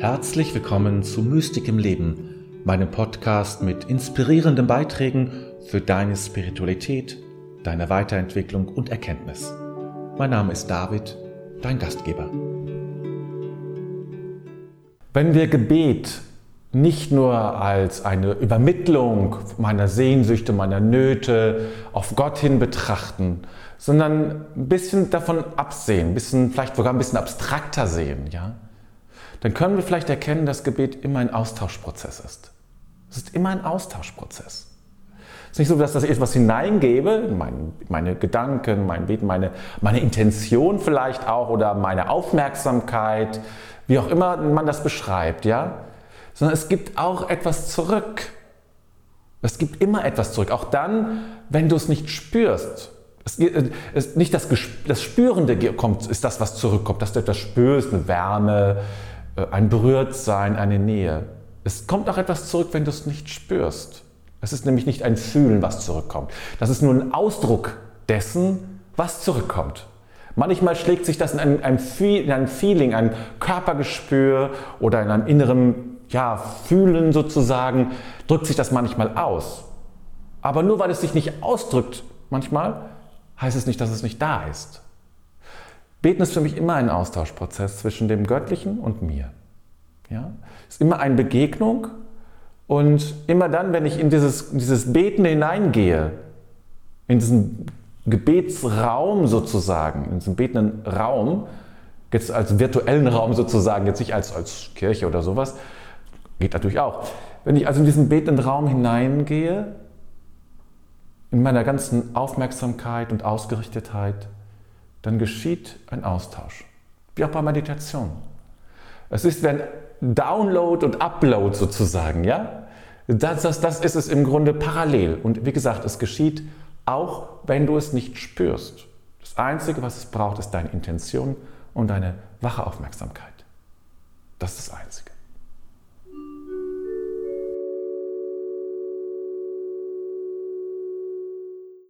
Herzlich willkommen zu Mystik im Leben, meinem Podcast mit inspirierenden Beiträgen für deine Spiritualität, deine Weiterentwicklung und Erkenntnis. Mein Name ist David, dein Gastgeber. Wenn wir Gebet nicht nur als eine Übermittlung meiner Sehnsüchte, meiner Nöte auf Gott hin betrachten, sondern ein bisschen davon absehen, bisschen, vielleicht sogar ein bisschen abstrakter sehen, ja, dann können wir vielleicht erkennen, dass Gebet immer ein Austauschprozess ist. Es ist immer ein Austauschprozess. Es ist nicht so, dass ich etwas hineingebe, mein, meine Gedanken, mein Beten, meine, meine Intention vielleicht auch oder meine Aufmerksamkeit, wie auch immer man das beschreibt, ja, sondern es gibt auch etwas zurück. Es gibt immer etwas zurück, auch dann, wenn du es nicht spürst. Es ist nicht das, das Spürende kommt, ist das, was zurückkommt, dass du etwas spürst, eine Wärme, ein Berührtsein, eine Nähe. Es kommt auch etwas zurück, wenn du es nicht spürst. Es ist nämlich nicht ein Fühlen, was zurückkommt. Das ist nur ein Ausdruck dessen, was zurückkommt. Manchmal schlägt sich das in ein, ein, in ein Feeling, ein Körpergespür oder in einem inneren ja, Fühlen sozusagen, drückt sich das manchmal aus. Aber nur weil es sich nicht ausdrückt, manchmal, heißt es nicht, dass es nicht da ist. Beten ist für mich immer ein Austauschprozess zwischen dem Göttlichen und mir. Ja? Es ist immer eine Begegnung und immer dann, wenn ich in dieses, dieses Beten hineingehe, in diesen Gebetsraum sozusagen, in diesen betenden Raum, jetzt als virtuellen Raum sozusagen, jetzt nicht als, als Kirche oder sowas, Geht natürlich auch. Wenn ich also in diesen betenden Raum hineingehe, in meiner ganzen Aufmerksamkeit und Ausgerichtetheit, dann geschieht ein Austausch. Wie auch bei Meditation. Es ist wie ein Download und Upload sozusagen, ja? Das, das, das ist es im Grunde parallel. Und wie gesagt, es geschieht auch, wenn du es nicht spürst. Das Einzige, was es braucht, ist deine Intention und deine wache Aufmerksamkeit. Das ist das Einzige.